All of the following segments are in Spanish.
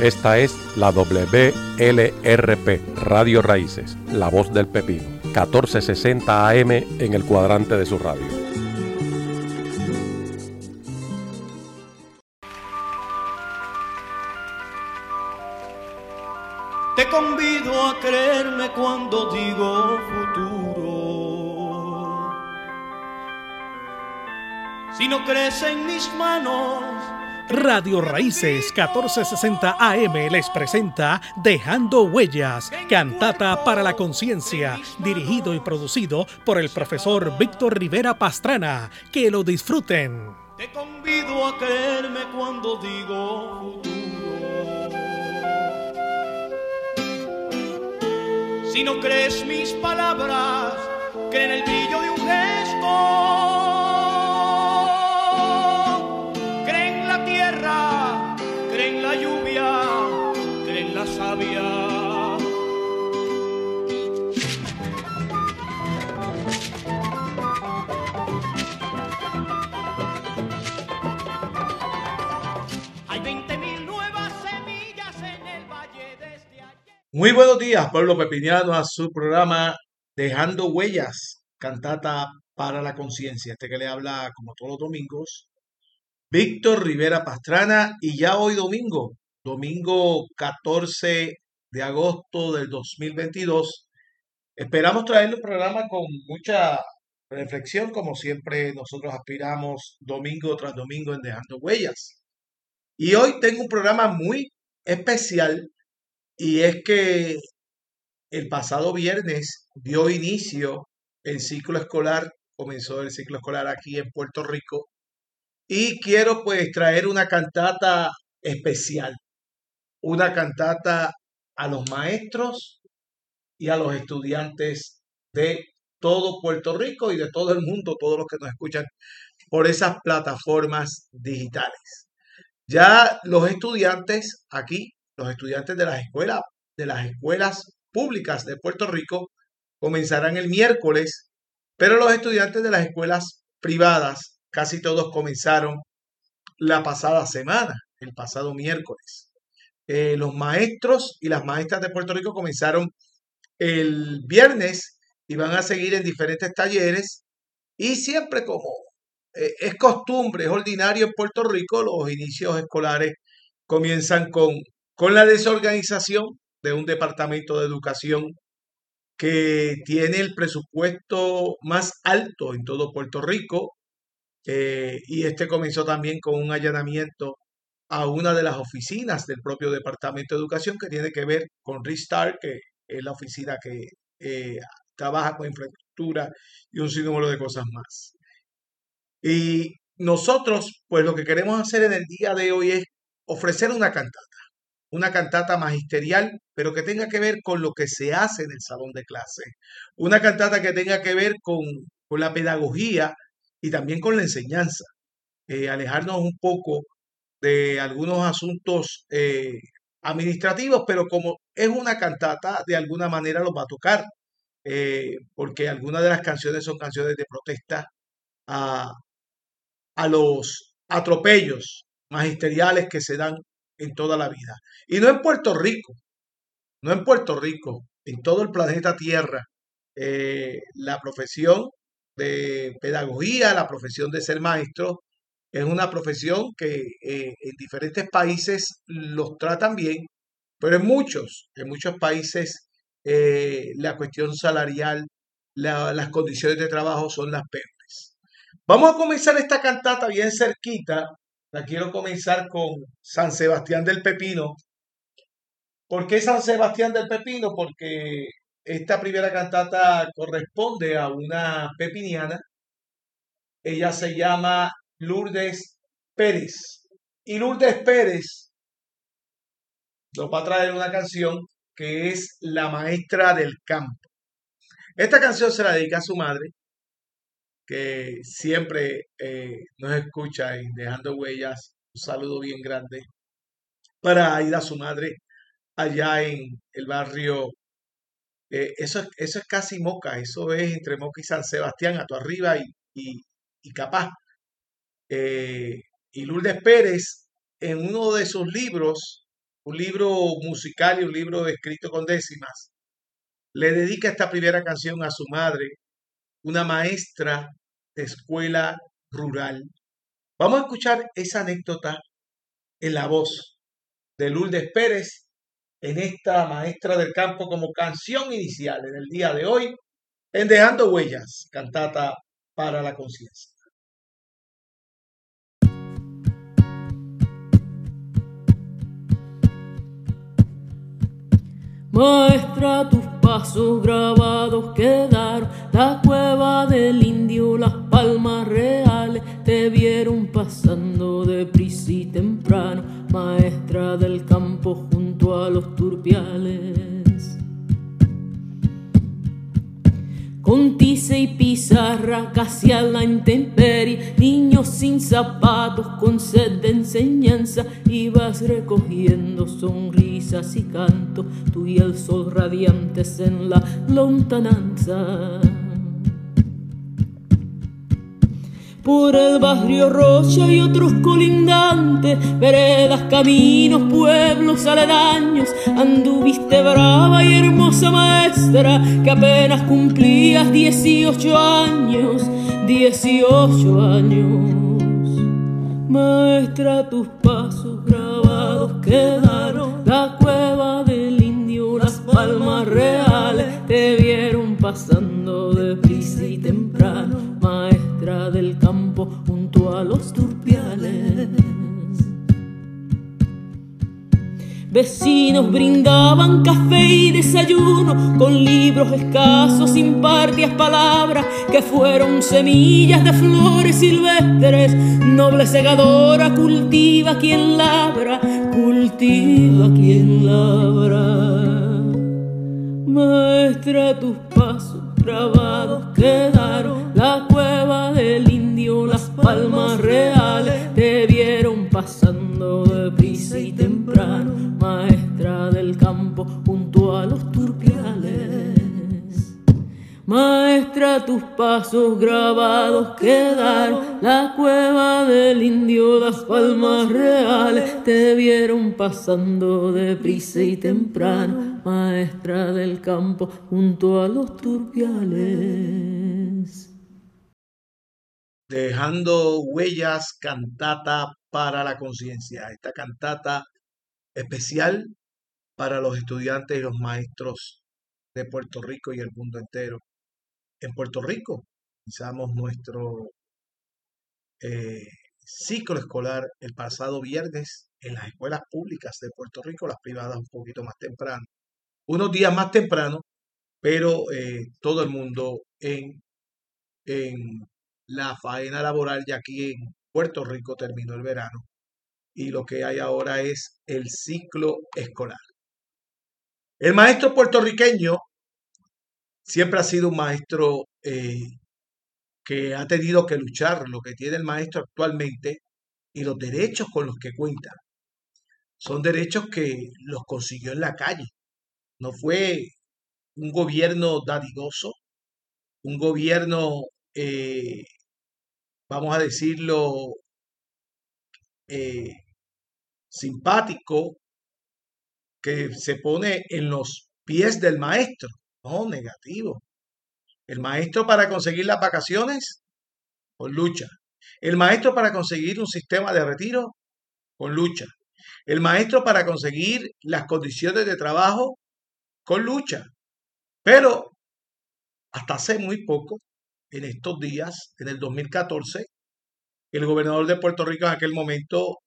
Esta es la WLRP, Radio Raíces, La Voz del Pepino, 1460 AM en el cuadrante de su radio. Te convido a creerme cuando digo futuro. Si no crees en mis manos, Radio Raíces 1460 AM les presenta Dejando Huellas, cantata para la conciencia, dirigido y producido por el profesor Víctor Rivera Pastrana. Que lo disfruten. Te convido a creerme cuando digo futuro. Si no crees mis palabras, que en el brillo de un gesto Muy buenos días, pueblo pepiniano, a su programa Dejando Huellas, cantata para la conciencia. Este que le habla, como todos los domingos, Víctor Rivera Pastrana, y ya hoy domingo, domingo 14 de agosto del 2022, esperamos traerle un programa con mucha reflexión, como siempre nosotros aspiramos domingo tras domingo en Dejando Huellas. Y hoy tengo un programa muy especial y es que el pasado viernes dio inicio el ciclo escolar, comenzó el ciclo escolar aquí en Puerto Rico, y quiero pues traer una cantata especial, una cantata a los maestros y a los estudiantes de todo Puerto Rico y de todo el mundo, todos los que nos escuchan por esas plataformas digitales. Ya los estudiantes aquí los estudiantes de las escuelas, de las escuelas públicas de Puerto Rico comenzarán el miércoles, pero los estudiantes de las escuelas privadas, casi todos comenzaron la pasada semana, el pasado miércoles. Eh, los maestros y las maestras de Puerto Rico comenzaron el viernes y van a seguir en diferentes talleres y siempre como eh, es costumbre, es ordinario en Puerto Rico, los inicios escolares comienzan con con la desorganización de un departamento de educación que tiene el presupuesto más alto en todo Puerto Rico eh, y este comenzó también con un allanamiento a una de las oficinas del propio departamento de educación que tiene que ver con Restart, que es la oficina que eh, trabaja con infraestructura y un sinnúmero de cosas más. Y nosotros, pues lo que queremos hacer en el día de hoy es ofrecer una cantata una cantata magisterial, pero que tenga que ver con lo que se hace en el salón de clase. Una cantata que tenga que ver con, la pedagogía y también con la enseñanza. Eh, alejarnos un poco de algunos asuntos eh, administrativos, pero como es una cantata, de alguna manera los va a tocar, eh, porque algunas de las canciones son canciones de protesta a, a los atropellos magisteriales que se dan en toda la vida. Y no en Puerto Rico, no en Puerto Rico, en todo el planeta Tierra, eh, la profesión de pedagogía, la profesión de ser maestro, es una profesión que eh, en diferentes países los tratan bien, pero en muchos, en muchos países eh, la cuestión salarial, las condiciones de trabajo son las peores. Vamos a comenzar esta cantata bien cerquita la quiero comenzar con San Sebastián del Pepino. ¿Por qué San Sebastián del Pepino? Porque esta primera cantata corresponde a una pepiniana. Ella se llama Lourdes Pérez. Y Lourdes Pérez nos va a traer una canción que es La Maestra del Campo. Esta canción se la dedica a su madre, que siempre eh, nos escucha y dejando huellas. Un saludo bien grande para a su madre allá en el barrio. Eh, eso, eso es casi Moca, eso es entre Moca y San Sebastián, a tu arriba y, y, Capaz. Eh, y Lourdes Pérez, en uno de sus libros, un libro musical y un libro escrito con décimas, le dedica esta primera canción a su madre, una maestra escuela rural. Vamos a escuchar esa anécdota en la voz de Lourdes Pérez en esta maestra del campo como canción inicial en el día de hoy en Dejando Huellas, cantata para la conciencia. Maestra, tus pasos grabados quedaron, la cueva del indio, las palmas reales te vieron pasando de prisa y temprano, maestra del campo junto a los turpiales. Con tiza y pizarra casi a la intemperie, niños sin zapatos con sed de enseñanza, ibas recogiendo sonrisas y canto, tú y el sol radiantes en la lontananza. Por el barrio Rocha y otros colindantes, veredas, caminos, pueblos aledaños, anduviste brava y hermosa maestra, que apenas cumplías 18 años, 18 años. Maestra, tus pasos grabados quedaron, la cueva del indio, las palmas reales, te vieron pasando de prisa y temprano, maestra del campo a los turpiales. Vecinos brindaban café y desayuno con libros escasos, impartias palabras que fueron semillas de flores silvestres. Noble segadora cultiva quien labra, cultiva quien labra. Maestra, tus pasos grabados quedaron, la cueva del indio, las palmas reales te vieron pasando de prisa y temprano, maestra Maestra, tus pasos grabados quedaron, la cueva del indio, las palmas reales te vieron pasando de prisa y temprano, maestra del campo junto a los turpiales. Dejando huellas, cantata para la conciencia. Esta cantata especial para los estudiantes y los maestros de Puerto Rico y el mundo entero en Puerto Rico. Iniciamos nuestro eh, ciclo escolar el pasado viernes en las escuelas públicas de Puerto Rico, las privadas un poquito más temprano, unos días más temprano, pero eh, todo el mundo en, en la faena laboral, ya aquí en Puerto Rico terminó el verano y lo que hay ahora es el ciclo escolar. El maestro puertorriqueño siempre ha sido un maestro eh, que ha tenido que luchar lo que tiene el maestro actualmente y los derechos con los que cuenta. Son derechos que los consiguió en la calle. No fue un gobierno dadivoso, un gobierno, eh, vamos a decirlo, eh, simpático, que se pone en los pies del maestro. No, negativo. El maestro para conseguir las vacaciones, con lucha. El maestro para conseguir un sistema de retiro, con lucha. El maestro para conseguir las condiciones de trabajo, con lucha. Pero hasta hace muy poco, en estos días, en el 2014, el gobernador de Puerto Rico en aquel momento,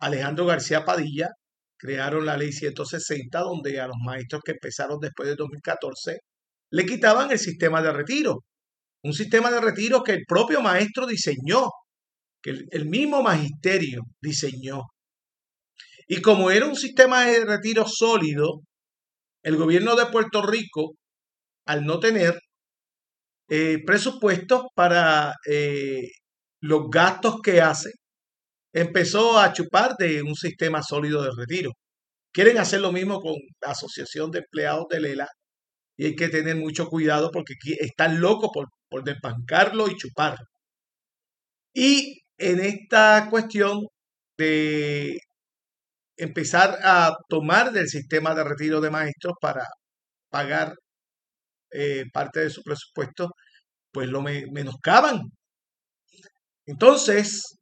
Alejandro García Padilla, crearon la ley 160, donde a los maestros que empezaron después de 2014 le quitaban el sistema de retiro. Un sistema de retiro que el propio maestro diseñó, que el, mismo magisterio diseñó. Y como era un sistema de retiro sólido, el gobierno de Puerto Rico, al no tener eh, presupuestos para eh, los gastos que hace, empezó a chupar de un sistema sólido de retiro. Quieren hacer lo mismo con la Asociación de Empleados de Lela y hay que tener mucho cuidado porque están locos por, por y chuparlo. Y en esta cuestión de empezar a tomar del sistema de retiro de maestros para pagar eh, parte de su presupuesto, pues lo menoscaban. Entonces,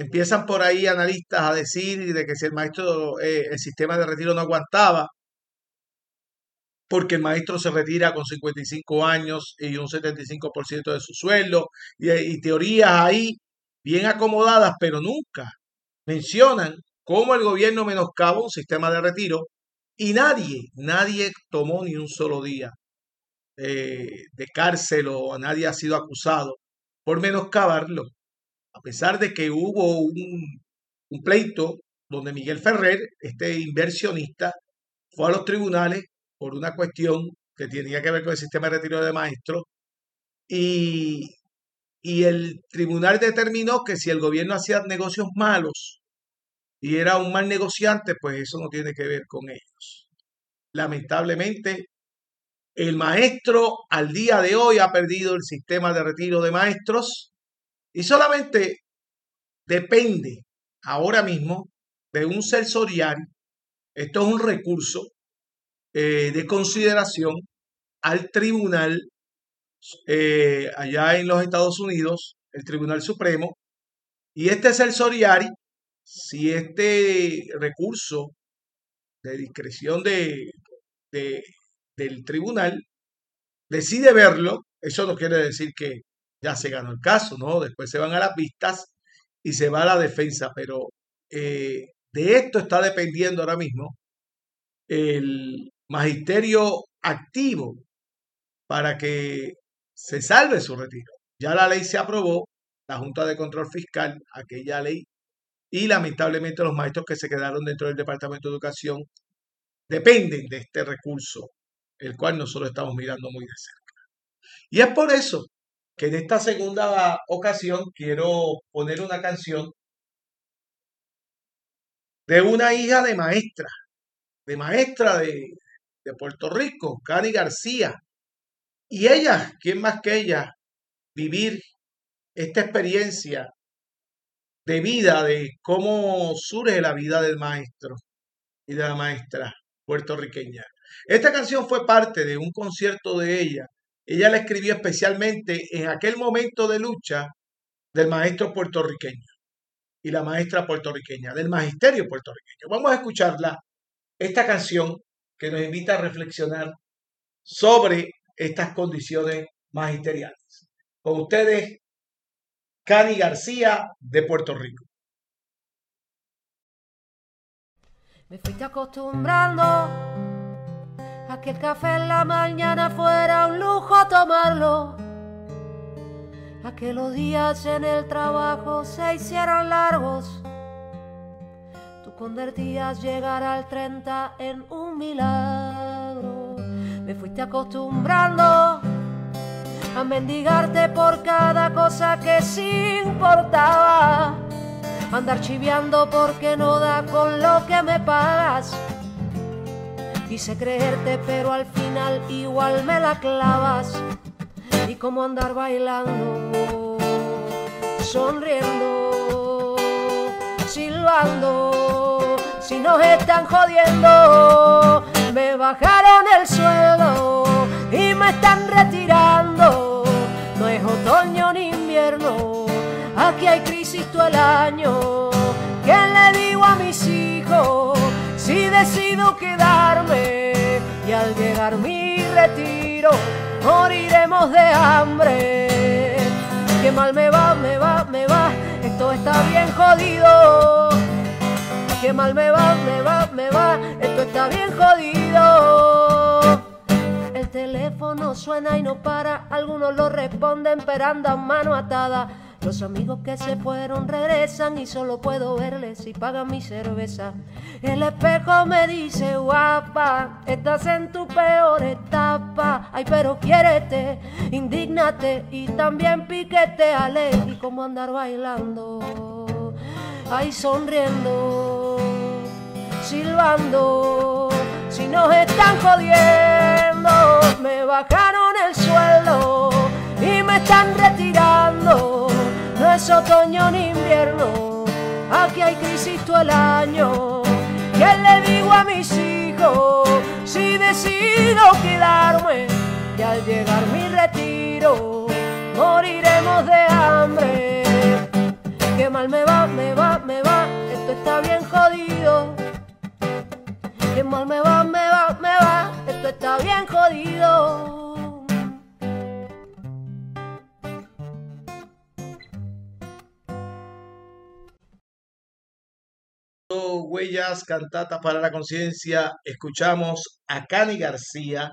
empiezan por ahí analistas a decir de que si el maestro, eh, el sistema de retiro no aguantaba, porque el maestro se retira con 55 años y un 75% de su sueldo, y, teorías ahí bien acomodadas, pero nunca mencionan cómo el gobierno menoscaba un sistema de retiro y nadie, nadie tomó ni un solo día eh, de cárcel o nadie ha sido acusado por menoscabarlo. A pesar de que hubo un, pleito donde Miguel Ferrer, este inversionista, fue a los tribunales por una cuestión que tenía que ver con el sistema de retiro de maestros y, y el tribunal determinó que si el gobierno hacía negocios malos y era un mal negociante, pues eso no tiene que ver con ellos. Lamentablemente, el maestro al día de hoy ha perdido el sistema de retiro de maestros y solamente depende ahora mismo de un sensorial. Esto es un recurso eh, de consideración al tribunal eh, allá en los Estados Unidos, el Tribunal Supremo, y este es el Soriari, si este recurso de discreción de, del tribunal decide verlo, eso no quiere decir que ya se ganó el caso, ¿no? Después se van a las vistas y se va a la defensa, pero eh, de esto está dependiendo ahora mismo el magisterio activo para que se salve su retiro. Ya la ley se aprobó, la Junta de Control Fiscal, aquella ley, y lamentablemente los maestros que se quedaron dentro del Departamento de Educación dependen de este recurso, el cual nosotros estamos mirando muy de cerca. Y es por eso que en esta segunda ocasión quiero poner una canción de una hija de maestra, de maestra de, de Puerto Rico, Cani García, y ella, ¿quién más que ella? Vivir esta experiencia de vida, de cómo surge la vida del maestro y de la maestra puertorriqueña. Esta canción fue parte de un concierto de ella. Ella la escribió especialmente en aquel momento de lucha del maestro puertorriqueño y la maestra puertorriqueña, del magisterio puertorriqueño. Vamos a escucharla, esta canción que nos invita a reflexionar sobre estas condiciones magisteriales. Con ustedes, Cani García de Puerto Rico. Me fuiste acostumbrando a que el café en la mañana fuera un lujo tomarlo, a que los días en el trabajo se hicieran largos. Tú convertías llegar al 30 en un milagro me fuiste acostumbrando a mendigarte por cada cosa que sí importaba, andar chiviando porque no da con lo que me pagas. Quise creerte, pero al final igual me la clavas. Y como andar bailando, sonriendo, silbando, si nos están jodiendo me bajaron el sueldo y me están retirando. No es otoño ni invierno, aquí hay crisis todo el año. ¿Qué le digo a mis hijos si decido quedarme? Y al llegar mi retiro, moriremos de hambre. Qué mal me va, me va, me va, esto está bien jodido que mal me va, me va, me va, esto está bien jodido. El teléfono suena y no para, algunos lo responden pero andan mano atada. Los amigos que se fueron regresan y solo puedo verles si pagan mi cerveza. El espejo me dice, guapa, estás en tu peor etapa. Ay, pero quiérete, indignate y también piquete, ale. Y como andar bailando ay sonriendo, silbando, si nos están jodiendo, me bajaron el sueldo y me están retirando, no es otoño ni invierno, aquí hay crisis todo el año, a mis hijos si decido quedarme y al llegar mi retiro moriremos de hambre. Qué mal me va, me va, me va, esto está bien jodido. Qué mal me va, me va, me va, esto está bien jodido. Huellas, Cantata para la Conciencia, escuchamos a Cani García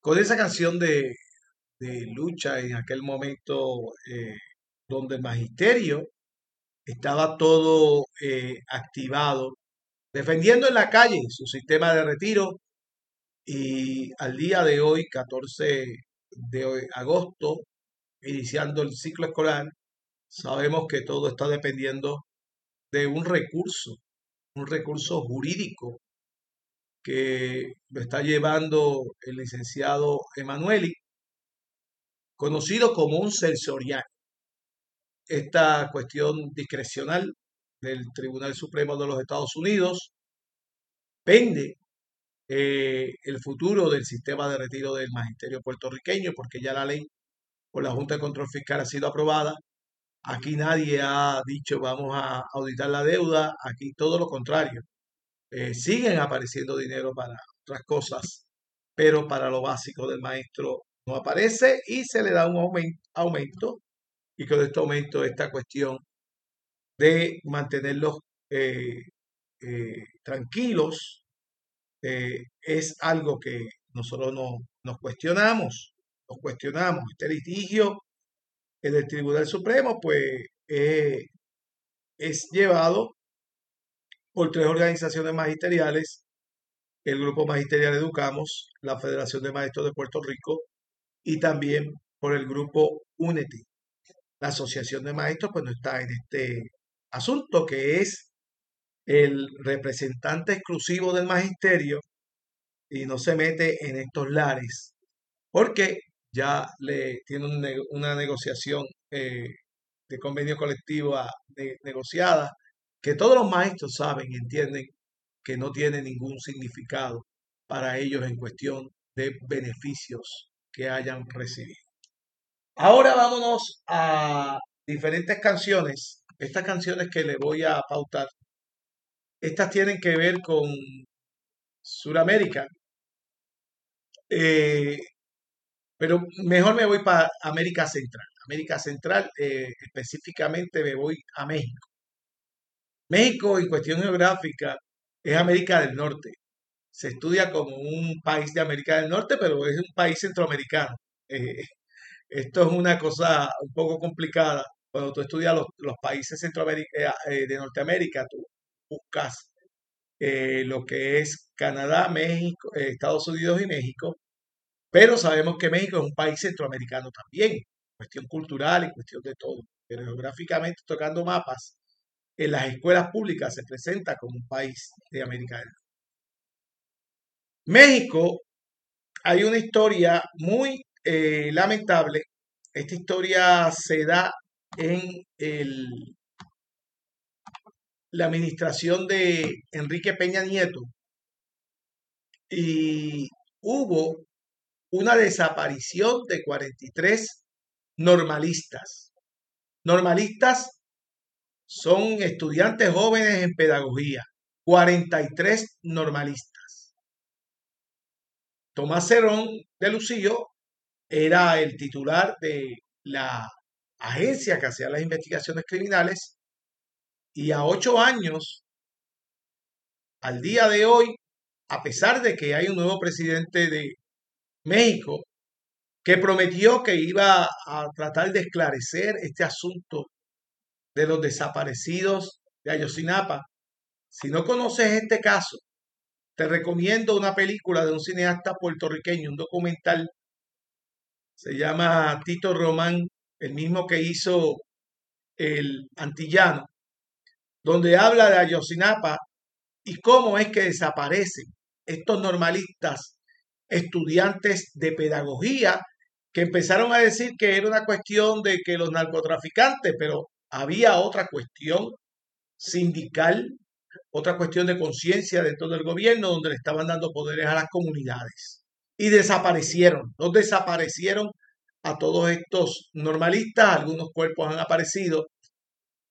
con esa canción de, lucha en aquel momento eh, donde el magisterio estaba todo eh, activado, defendiendo en la calle su sistema de retiro. Y al día de hoy, 14 de agosto, iniciando el ciclo escolar, sabemos que todo está dependiendo de un recurso un recurso jurídico que lo está llevando el licenciado Emanueli, conocido como un sensorial. Esta cuestión discrecional del Tribunal Supremo de los Estados Unidos pende eh, el futuro del sistema de retiro del magisterio puertorriqueño, porque ya la ley por la Junta de Control Fiscal ha sido aprobada Aquí nadie ha dicho vamos a auditar la deuda, aquí todo lo contrario. Eh, siguen apareciendo dinero para otras cosas, pero para lo básico del maestro no aparece y se le da un aumento, y con este aumento esta cuestión de mantenerlos eh, eh, tranquilos es algo que nosotros no, nos cuestionamos, nos cuestionamos. Este litigio el Tribunal Supremo, pues eh, es llevado por tres organizaciones magisteriales, el Grupo Magisterial Educamos, la Federación de Maestros de Puerto Rico y también por el Grupo UNETI. La Asociación de Maestros pues no está en este asunto que es el representante exclusivo del magisterio y no se mete en estos lares porque ya le tiene una negociación eh, de convenio colectivo negociada, que todos los maestros saben y entienden que no tiene ningún significado para ellos en cuestión de beneficios que hayan recibido. Ahora vámonos a diferentes canciones. Estas canciones que le voy a pautar, estas tienen que ver con Sudamérica. Eh, pero mejor me voy para América Central. América Central, eh, específicamente me voy a México. México, en cuestión geográfica, es América del Norte. Se estudia como un país de América del Norte, pero es un país centroamericano. Eh, esto es una cosa un poco complicada. Cuando tú estudias los, países eh, de Norteamérica, tú buscas lo que es Canadá, México, Estados Unidos y México, pero sabemos que México es un país centroamericano también, cuestión cultural y cuestión de todo. Pero geográficamente, tocando mapas, en las escuelas públicas se presenta como un país de América del Norte. México, hay una historia muy eh, lamentable. Esta historia se da en el, la administración de Enrique Peña Nieto y hubo una desaparición de 43 normalistas. Normalistas son estudiantes jóvenes en pedagogía, 43 normalistas. Tomás Cerón de Lucillo era el titular de la agencia que hacía las investigaciones criminales y a ocho años, al día de hoy, a pesar de que hay un nuevo presidente de México, que prometió que iba a tratar de esclarecer este asunto de los desaparecidos de Ayotzinapa. Si no conoces este caso, te recomiendo una película de un cineasta puertorriqueño, un documental. Se llama Tito Román, el mismo que hizo El Antillano, donde habla de Ayotzinapa y cómo es que desaparecen estos normalistas estudiantes de pedagogía que empezaron a decir que era una cuestión de que los narcotraficantes, pero había otra cuestión sindical, otra cuestión de conciencia dentro del gobierno donde le estaban dando poderes a las comunidades. Y desaparecieron, no desaparecieron a todos estos normalistas, algunos cuerpos han aparecido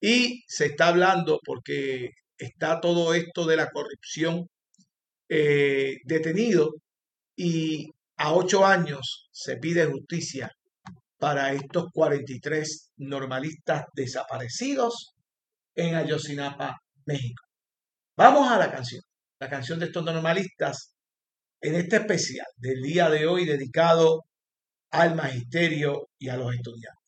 y se está hablando porque está todo esto de la corrupción eh, detenido y a ocho años se pide justicia para estos 43 normalistas desaparecidos en Ayotzinapa, México. Vamos a la canción, la canción de estos normalistas en este especial del día de hoy dedicado al magisterio y a los estudiantes.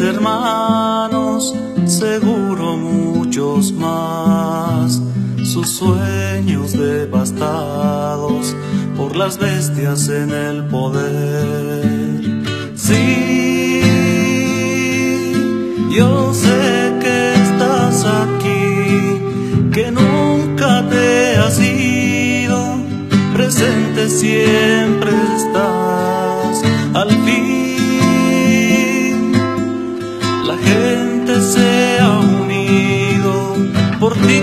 Hermanos, seguro muchos más, sus sueños devastados por las bestias en el poder. Sí, yo sé siempre estás al fin. Se ha unido, por ti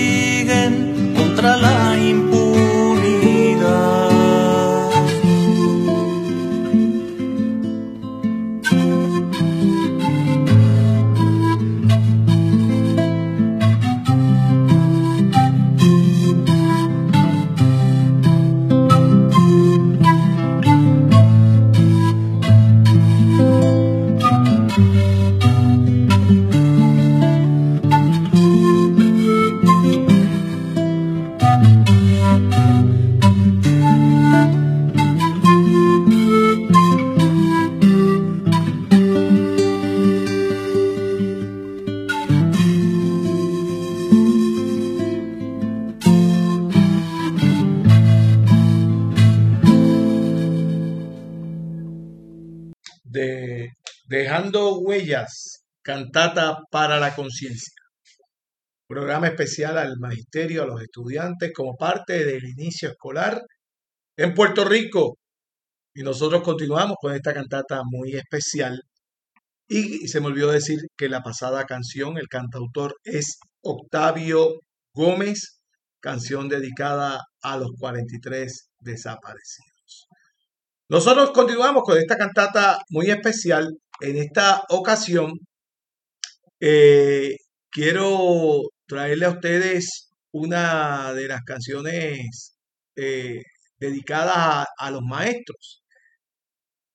para la conciencia. Programa especial al magisterio, a los estudiantes, como parte del inicio escolar en Puerto Rico. Y nosotros continuamos con esta cantata muy especial. Y se me olvidó decir que la pasada canción, el cantautor es Octavio Gómez, canción dedicada a los 43 desaparecidos. Nosotros continuamos con esta cantata muy especial en esta ocasión eh, quiero traerle a ustedes una de las canciones eh, dedicadas a, los maestros.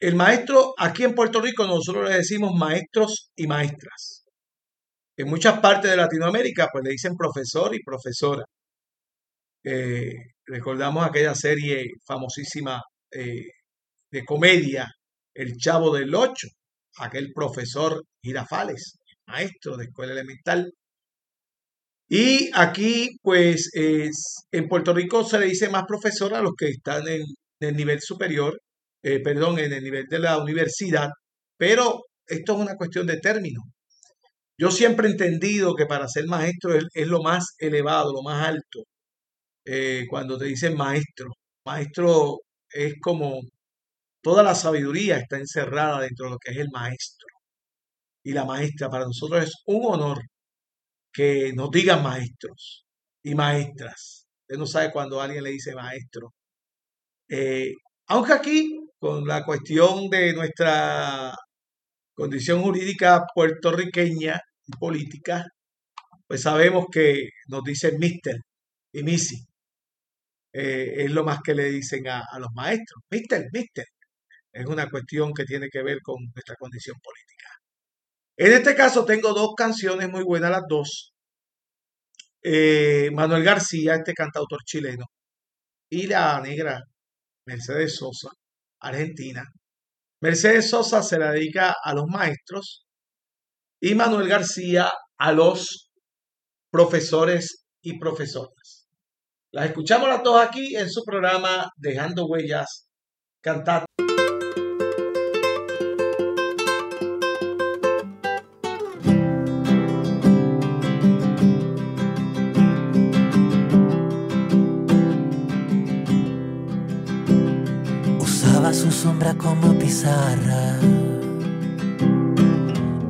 El maestro, aquí en Puerto Rico nosotros le decimos maestros y maestras. En muchas partes de Latinoamérica pues le dicen profesor y profesora. Eh, recordamos aquella serie famosísima de comedia, El Chavo del Ocho, aquel profesor Girafales, maestro de escuela elemental. Y aquí, pues, es, en Puerto Rico se le dice más profesor a los que están en, el nivel superior, eh, perdón, en el nivel de la universidad, pero esto es una cuestión de término. Yo siempre he entendido que para ser maestro es, lo más elevado, lo más alto. Eh, cuando te dicen maestro, maestro es como Toda la sabiduría está encerrada dentro de lo que es el maestro y la maestra. Para nosotros es un honor que nos digan maestros y maestras. Usted no sabe cuando alguien le dice maestro. Eh, aunque aquí, con la cuestión de nuestra condición jurídica puertorriqueña y política, pues sabemos que nos dicen mister y missy. Eh, es lo más que le dicen a, a los maestros. Mister, mister es una cuestión que tiene que ver con nuestra condición política. En este caso tengo dos canciones muy buenas, las dos. Eh, Manuel García, este cantautor chileno, y la negra Mercedes Sosa, argentina. Mercedes Sosa se la dedica a los maestros y Manuel García a los profesores y profesoras. Las escuchamos las dos aquí en su programa Dejando Huellas Cantando.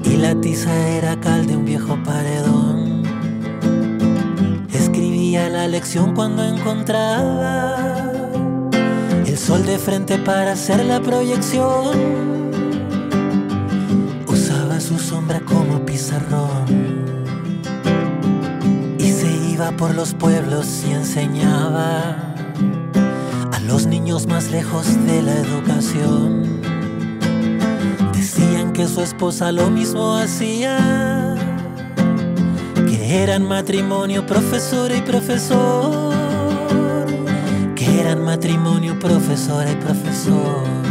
Y la tiza era cal de un viejo paredón. Escribía la lección cuando encontraba el sol de frente para hacer la proyección. Usaba su sombra como pizarrón y se iba por los pueblos y enseñaba los niños más lejos de la educación. Decían que su esposa lo mismo hacía, que eran matrimonio profesora y profesor, que eran matrimonio profesora y profesor.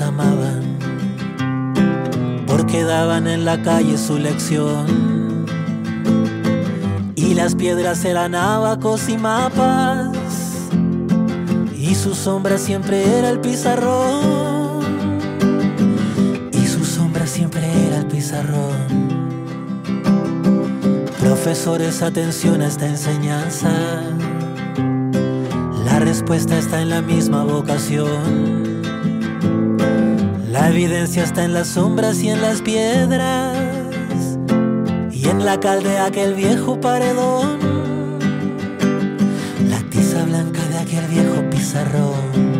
Amaban, porque daban en la calle su lección. Y las piedras eran abacos y mapas, y su sombra siempre era el pizarrón. Y su sombra siempre era el pizarrón. Profesores, atención a esta enseñanza. La respuesta está en la misma vocación. La evidencia está en las sombras y en las piedras y en la cal de aquel viejo paredón. La tiza blanca de aquel viejo pizarrón.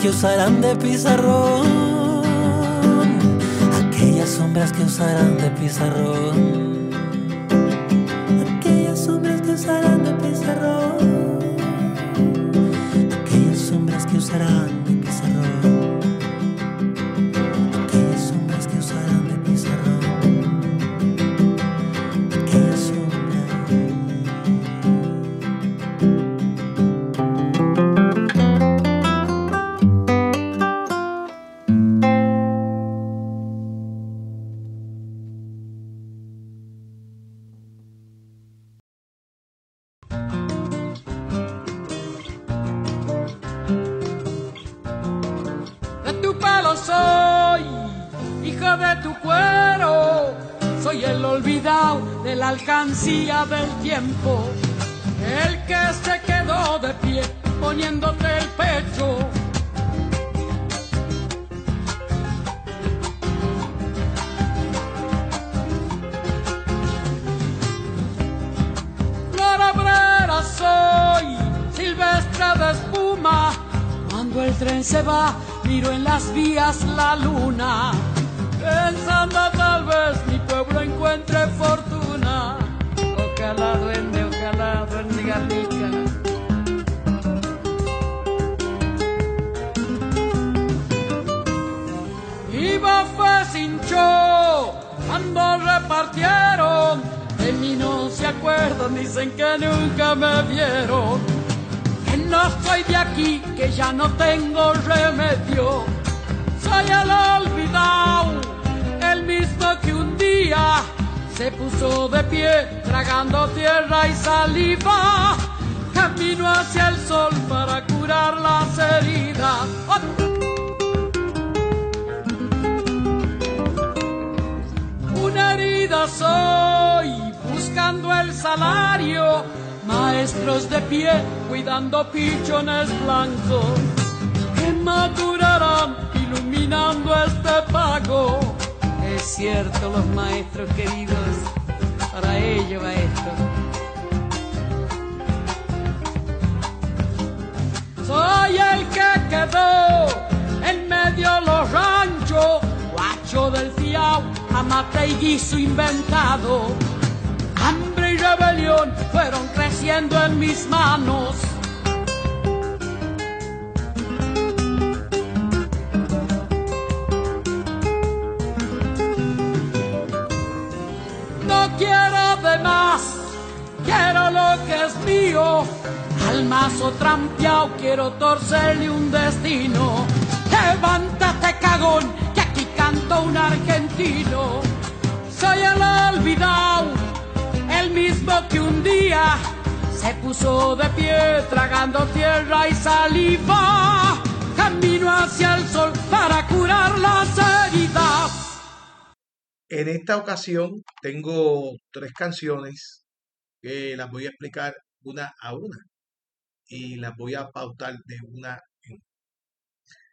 Que usarán de pizarrón, aquellas sombras que usarán de pizarrón, aquellas sombras que usarán alcancía del de pie, tragando tierra y saliva. Camino hacia el sol para curar las heridas. Una herida soy, buscando el salario. Maestros de pie, cuidando pichones blancos. Que madurarán, iluminando este pago. Es cierto, los maestros queridos, para ello va esto. Soy el que quedó en medio de los ranchos, guacho del fiao, amate y guiso inventado. Hambre y rebelión fueron creciendo en mis manos. Mío. Al mazo trampeado quiero torcerle un destino. Levántate, cagón, que aquí canto un argentino. Soy el olvidado, el mismo que un día se puso de pie tragando tierra y saliva. Camino hacia el sol para curar las heridas. En esta ocasión tengo tres canciones que las voy a explicar una a una y las voy a pautar de una en una.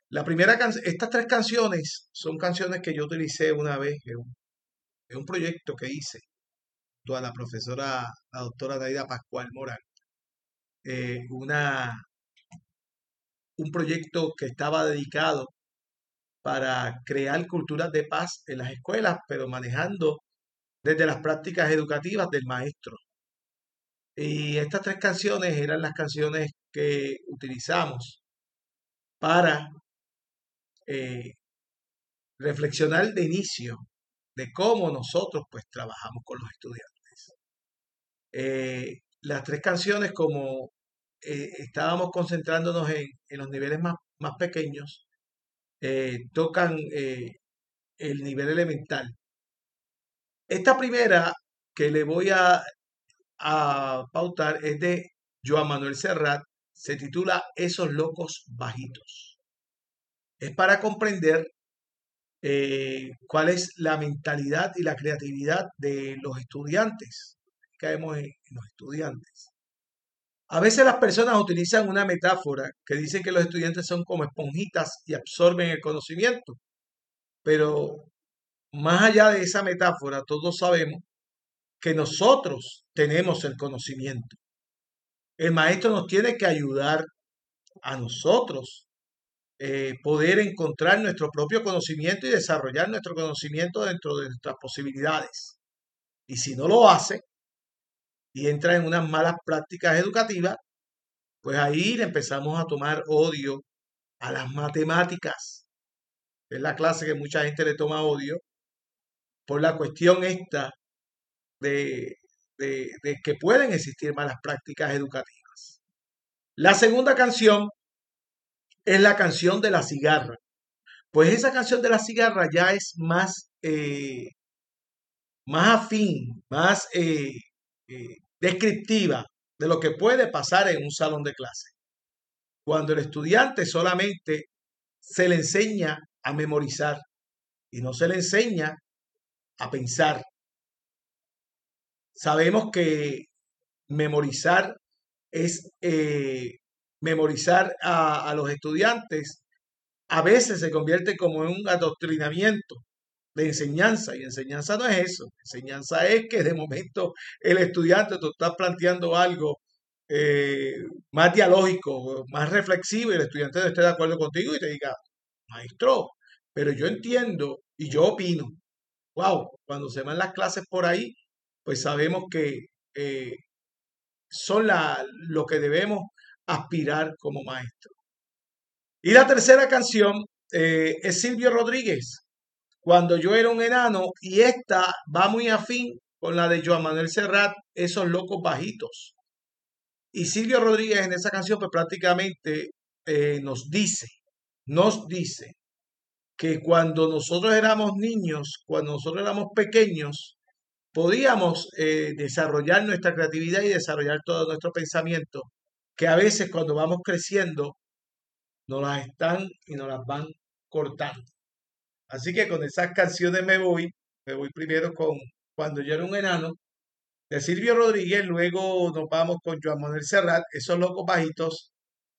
La primera estas tres canciones son canciones que yo utilicé una vez en un, proyecto que hice junto a la profesora, la doctora Naida Pascual Morán. Eh, una, un proyecto que estaba dedicado para crear culturas de paz en las escuelas, pero manejando desde las prácticas educativas del maestro. Y estas tres canciones eran las canciones que utilizamos para eh, reflexionar de inicio de cómo nosotros pues trabajamos con los estudiantes. Eh, las tres canciones como eh, estábamos concentrándonos en, en los niveles más, más pequeños, tocan el nivel elemental. Esta primera que le voy a, a pautar es de Joan Manuel Serrat, se titula Esos locos bajitos. Es para comprender eh, cuál es la mentalidad y la creatividad de los estudiantes. Caemos en, los estudiantes. A veces las personas utilizan una metáfora que dicen que los estudiantes son como esponjitas y absorben el conocimiento, pero más allá de esa metáfora, todos sabemos que nosotros tenemos el conocimiento. El maestro nos tiene que ayudar a nosotros eh, poder encontrar nuestro propio conocimiento y desarrollar nuestro conocimiento dentro de nuestras posibilidades. Y si no lo hace y entra en unas malas prácticas educativas, pues ahí le empezamos a tomar odio a las matemáticas. Es la clase que mucha gente le toma odio por la cuestión esta de, que pueden existir malas prácticas educativas. La segunda canción es la canción de la cigarra. Pues esa canción de la cigarra ya es más, eh, más afín, más eh, eh, descriptiva de lo que puede pasar en un salón de clase. Cuando el estudiante solamente se le enseña a memorizar y no se le enseña a pensar. Sabemos que memorizar es eh, memorizar a, los estudiantes a veces se convierte como en un adoctrinamiento de enseñanza y enseñanza no es eso. Enseñanza es que de momento el estudiante te está planteando algo eh, más dialógico, más reflexivo y el estudiante no esté de acuerdo contigo y te diga, maestro, pero yo entiendo y yo opino. Wow, cuando se van las clases por ahí, pues sabemos que eh, son la, lo que debemos aspirar como maestro. Y la tercera canción eh, es Silvio Rodríguez, cuando yo era un enano, y esta va muy afín con la de Joan Manuel Serrat, esos locos bajitos. Y Silvio Rodríguez en esa canción pues prácticamente eh, nos dice, nos dice que cuando nosotros éramos niños, cuando nosotros éramos pequeños, podíamos eh, desarrollar nuestra creatividad y desarrollar todo nuestro pensamiento, que a veces cuando vamos creciendo nos las están y nos las van cortando. Así que con esas canciones me voy, me voy primero con Cuando yo era un enano, de Silvio Rodríguez, luego nos vamos con Joan Manuel Serrat, esos locos bajitos,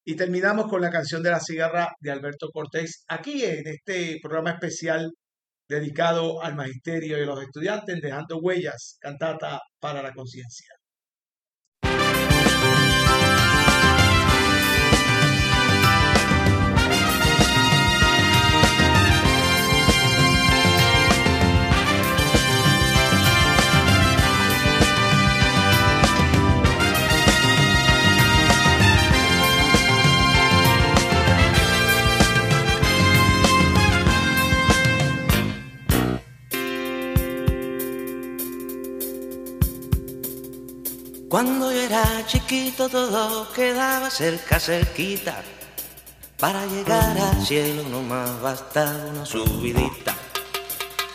y terminamos con la canción de la cigarra de Alberto Cortés, aquí en este programa especial dedicado al magisterio y a los estudiantes, dejando huellas, cantata para la conciencia. Cuando yo era chiquito todo quedaba cerca, cerquita. Para llegar al cielo no más bastaba una subidita.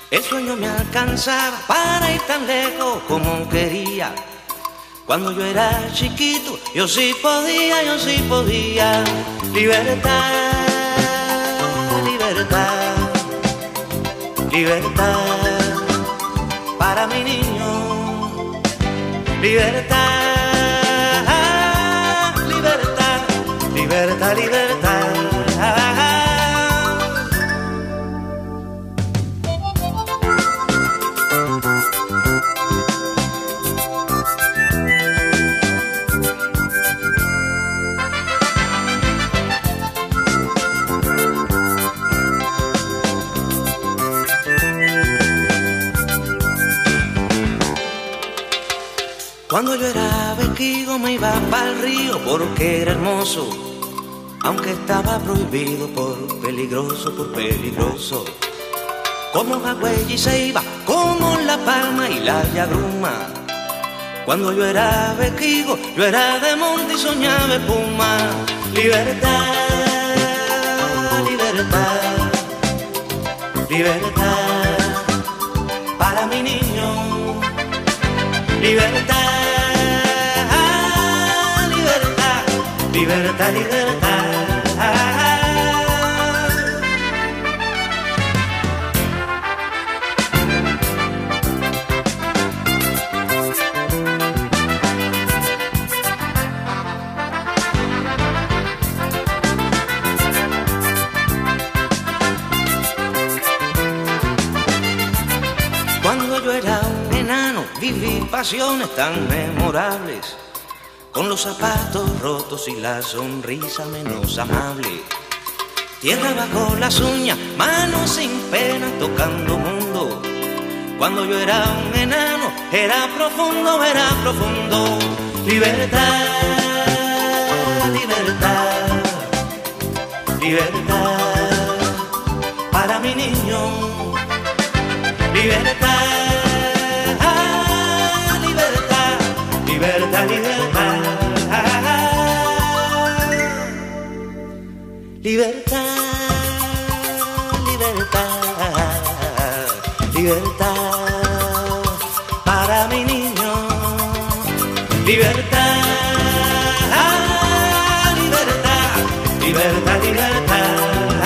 El sueño me alcanzaba para ir tan lejos como quería. Cuando yo era chiquito, yo sí podía, yo sí podía. Libertad, libertad, libertad para mi niño Libertad, libertad, libertad, libertad. Cuando yo era bequigo me iba para el río porque era hermoso, aunque estaba prohibido por peligroso, por peligroso. Como Jagüey se iba, como la palma y la yagruma. Cuando yo era bequigo, yo era de monte y soñaba puma. Libertad, libertad, libertad para mi niño. Libertad. libertad, libertad. yo pasiones tan memorables, con los zapatos rotos y la sonrisa menos amable. Tierra bajo las uñas, manos sin pena tocando mundo. Cuando yo era un enano, era profundo, era profundo. Libertad, libertad, libertad para mi niño. Libertad, libertad, libertad. Libertad, libertad, para mi niño. Libertad, libertad, libertad, libertad.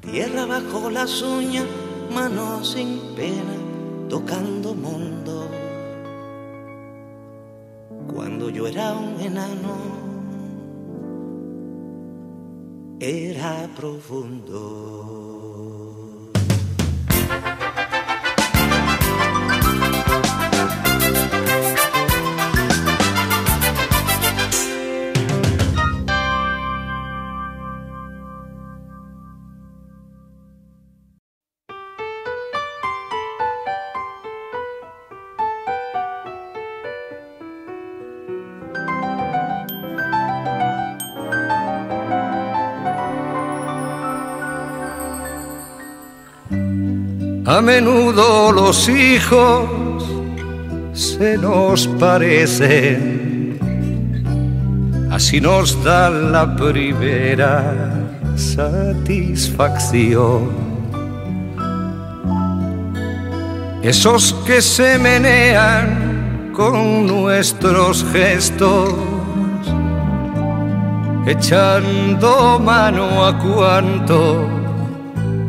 Tierra bajo las uñas, manos sin pena, tocando mundo. Cuando yo era un enano, era profundo. Menudo los hijos se nos parecen, así nos da la primera satisfacción. Esos que se menean con nuestros gestos, echando mano a cuanto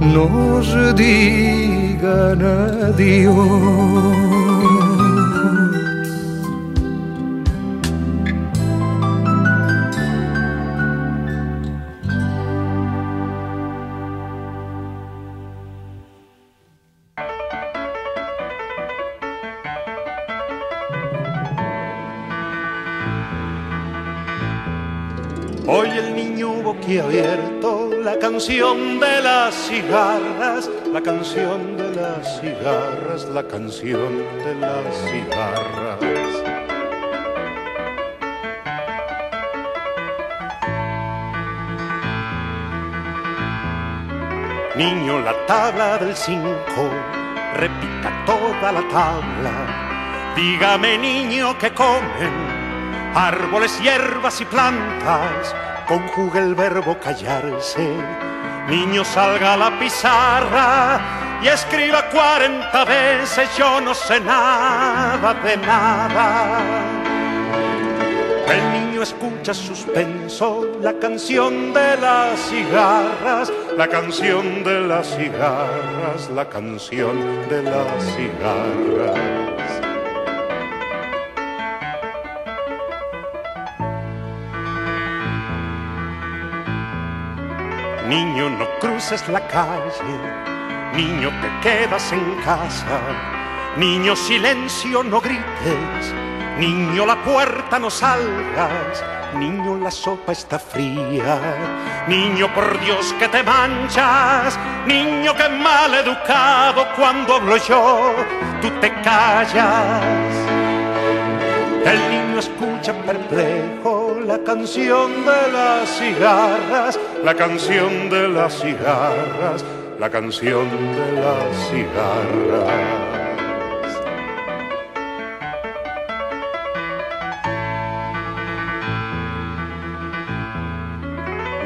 nos digan adiós. Hoy el niño boquiabierto, la canción de las cigarras, la canción de las cigarras, la canción de las cigarras. Niño, la tabla del cinco, repita toda la tabla. Dígame, niño, que comen árboles, hierbas y plantas, conjuga el verbo callarse. Niño salga a la pizarra y escriba cuarenta veces yo no sé nada de nada. El niño escucha suspenso la canción de las cigarras, la canción de las cigarras, la canción de las cigarras. Niño, no cruces la calle, niño, te quedas en casa. Niño, silencio, no grites. Niño, la puerta no salgas. Niño, la sopa está fría. Niño, por Dios que te manchas. Niño, que mal educado cuando hablo yo, tú te callas. El escucha perplejo la canción de las cigarras, la canción de las cigarras, la canción de las cigarras.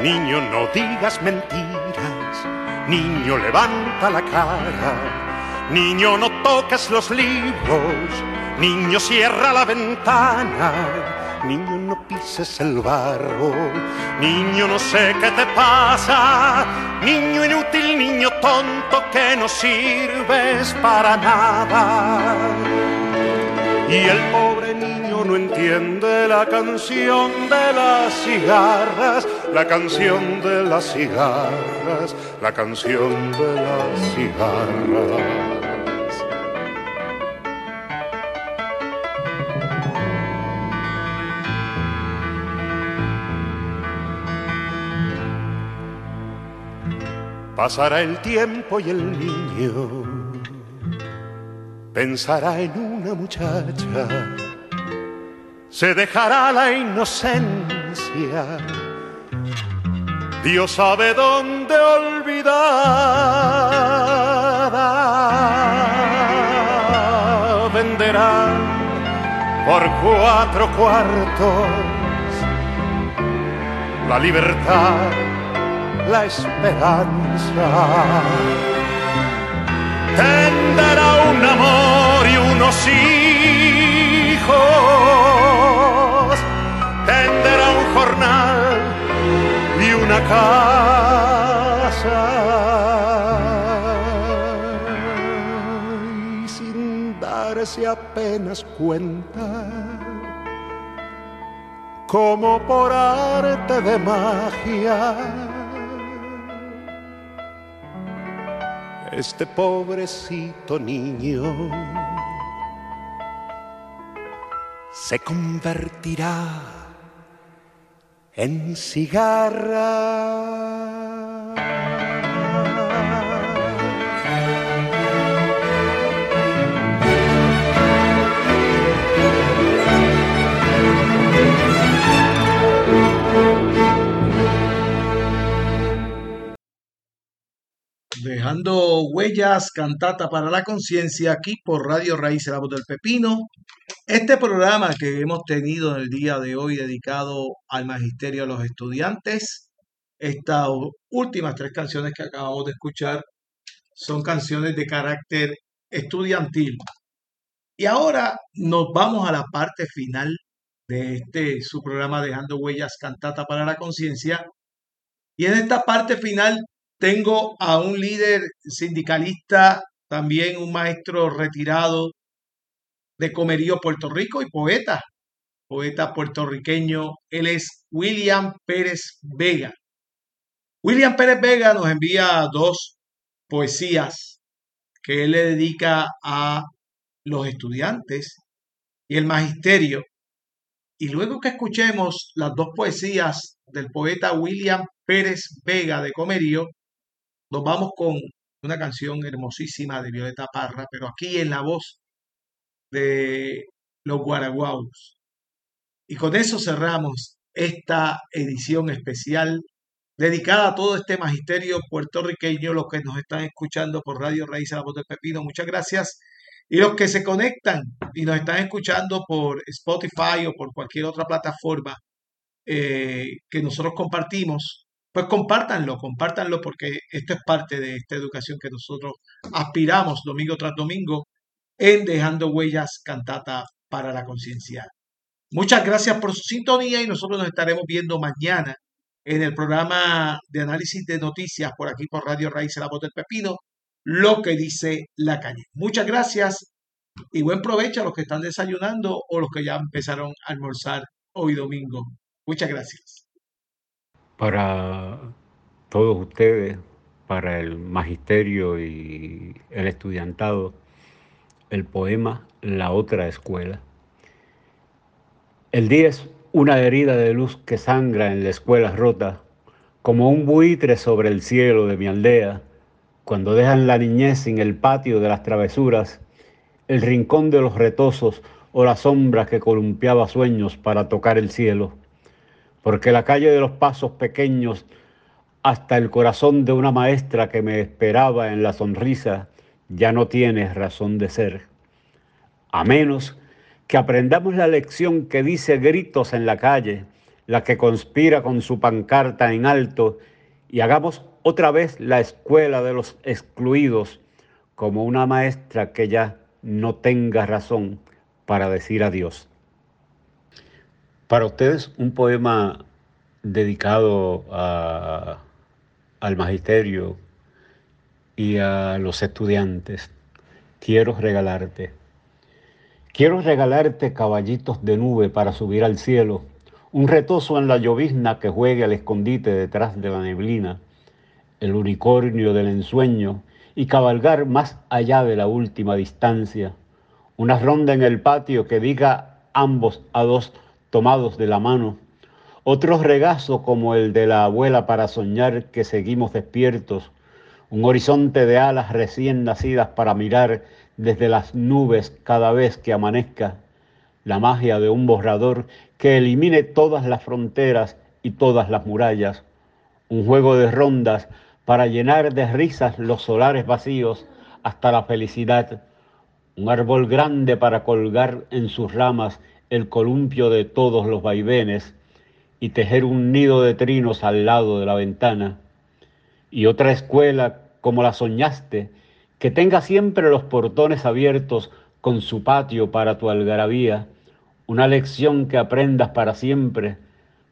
Niño, no digas mentiras, niño, levanta la cara, niño, no toques los libros, niño, cierra la ventana, niño, no pises el barro, niño, no sé qué te pasa, niño inútil, niño tonto, que no sirves para nada. Y el pobre niño no entiende la canción de las cigarras, la canción de las cigarras, la canción de las cigarras. Pasará el tiempo y el niño pensará en una muchacha, se dejará la inocencia. Dios sabe dónde olvidada venderá por cuatro cuartos la libertad, la esperanza tendrá un amor y unos hijos, tendrá un jornal y una casa. Y sin darse apenas cuenta, como por arte de magia, este pobrecito niño se convertirá en cigarra. Dejando huellas, cantata para la conciencia, aquí por Radio Raíz, la voz del pepino. Este programa que hemos tenido en el día de hoy dedicado al magisterio a los estudiantes, estas últimas tres canciones que acabamos de escuchar son canciones de carácter estudiantil. Y ahora nos vamos a la parte final de este su programa Dejando Huellas Cantata para la Conciencia. Y en esta parte final tengo a un líder sindicalista, también un maestro retirado de Comerío, Puerto Rico y poeta, poeta puertorriqueño. Él es William Pérez Vega. William Pérez Vega nos envía dos poesías que él le dedica a los estudiantes y el magisterio. Y luego que escuchemos las dos poesías del poeta William Pérez Vega de Comerío, nos vamos con una canción hermosísima de Violeta Parra, pero aquí en la voz de los Guaraguaos. Y con eso cerramos esta edición especial dedicada a todo este magisterio puertorriqueño, los que nos están escuchando por Radio Raíz a la Voz del Pepino, muchas gracias. Y los que se conectan y nos están escuchando por Spotify o por cualquier otra plataforma eh, que nosotros compartimos, pues compártanlo, compártanlo porque esto es parte de esta educación que nosotros aspiramos domingo tras domingo en Dejando Huellas Cantata para la Conciencia. Muchas gracias por su sintonía y nosotros nos estaremos viendo mañana en el programa de análisis de noticias por aquí por Radio Raíz, la voz del pepino, lo que dice la calle. Muchas gracias y buen provecho a los que están desayunando o los que ya empezaron a almorzar hoy domingo. Muchas gracias para todos ustedes, para el magisterio y el estudiantado, el poema La otra escuela. El día es una herida de luz que sangra en la escuela rota, como un buitre sobre el cielo de mi aldea, cuando dejan la niñez sin el patio de las travesuras, el rincón de los retosos o la sombra que columpiaba sueños para tocar el cielo porque la calle de los pasos pequeños hasta el corazón de una maestra que me esperaba en la sonrisa ya no tiene razón de ser. A menos que aprendamos la lección que dice gritos en la calle, la que conspira con su pancarta en alto, y hagamos otra vez la escuela de los excluidos como una maestra que ya no tenga razón para decir adiós. Para ustedes un poema dedicado al magisterio y a los estudiantes. Quiero regalarte. Quiero regalarte caballitos de nube para subir al cielo, un retozo en la llovizna que juegue al escondite detrás de la neblina, el unicornio del ensueño y cabalgar más allá de la última distancia, una ronda en el patio que diga ambos a dos tomados de la mano. Otro regazo como el de la abuela para soñar que seguimos despiertos. Un horizonte de alas recién nacidas para mirar desde las nubes cada vez que amanezca. La magia de un borrador que elimine todas las fronteras y todas las murallas. Un juego de rondas para llenar de risas los solares vacíos hasta la felicidad. Un árbol grande para colgar en sus ramas el columpio de todos los vaivenes y tejer un nido de trinos al lado de la ventana. Y otra escuela como la soñaste, que tenga siempre los portones abiertos con su patio para tu algarabía, una lección que aprendas para siempre,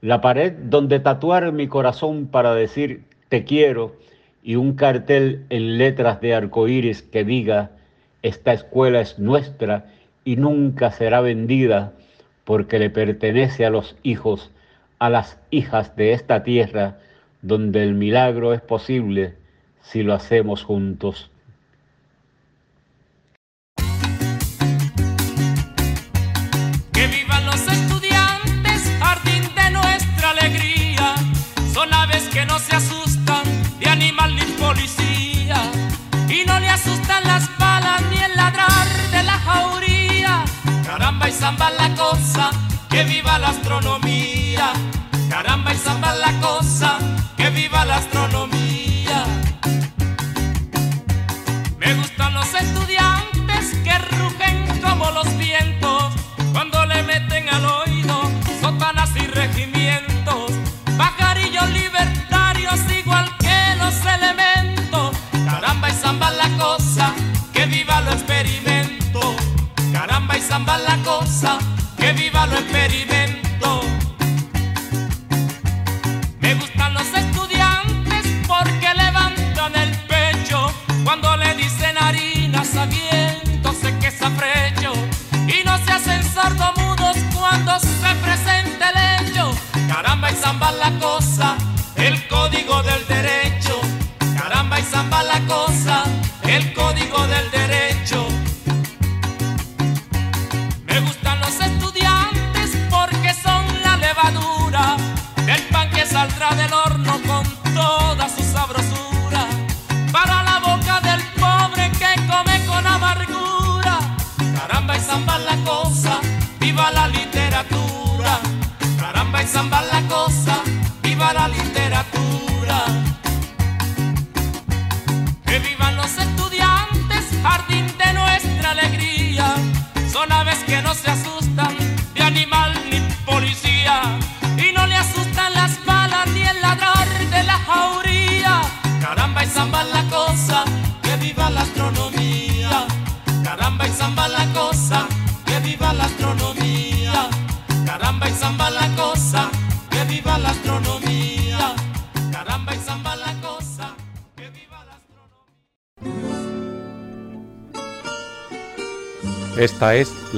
la pared donde tatuar mi corazón para decir te quiero y un cartel en letras de arcoíris que diga esta escuela es nuestra y nunca será vendida porque le pertenece a los hijos, a las hijas de esta tierra, donde el milagro es posible si lo hacemos juntos. Que vivan los estudiantes, jardín de nuestra alegría, son aves que no se asustan de animal ni policía, y no le asustan las balas ni el ladrar de la jauría, Caramba y samba la cosa, que viva la astronomía. Caramba y samba la cosa, que viva la astronomía. Me gustan los estudiantes que rugen como los vientos cuando le meten al oído. zamba la cosa, que viva lo experimentado.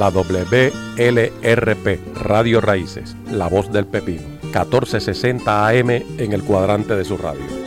la WLRP, Radio Raíces, La Voz del Pepino, 1460 AM en el cuadrante de su radio.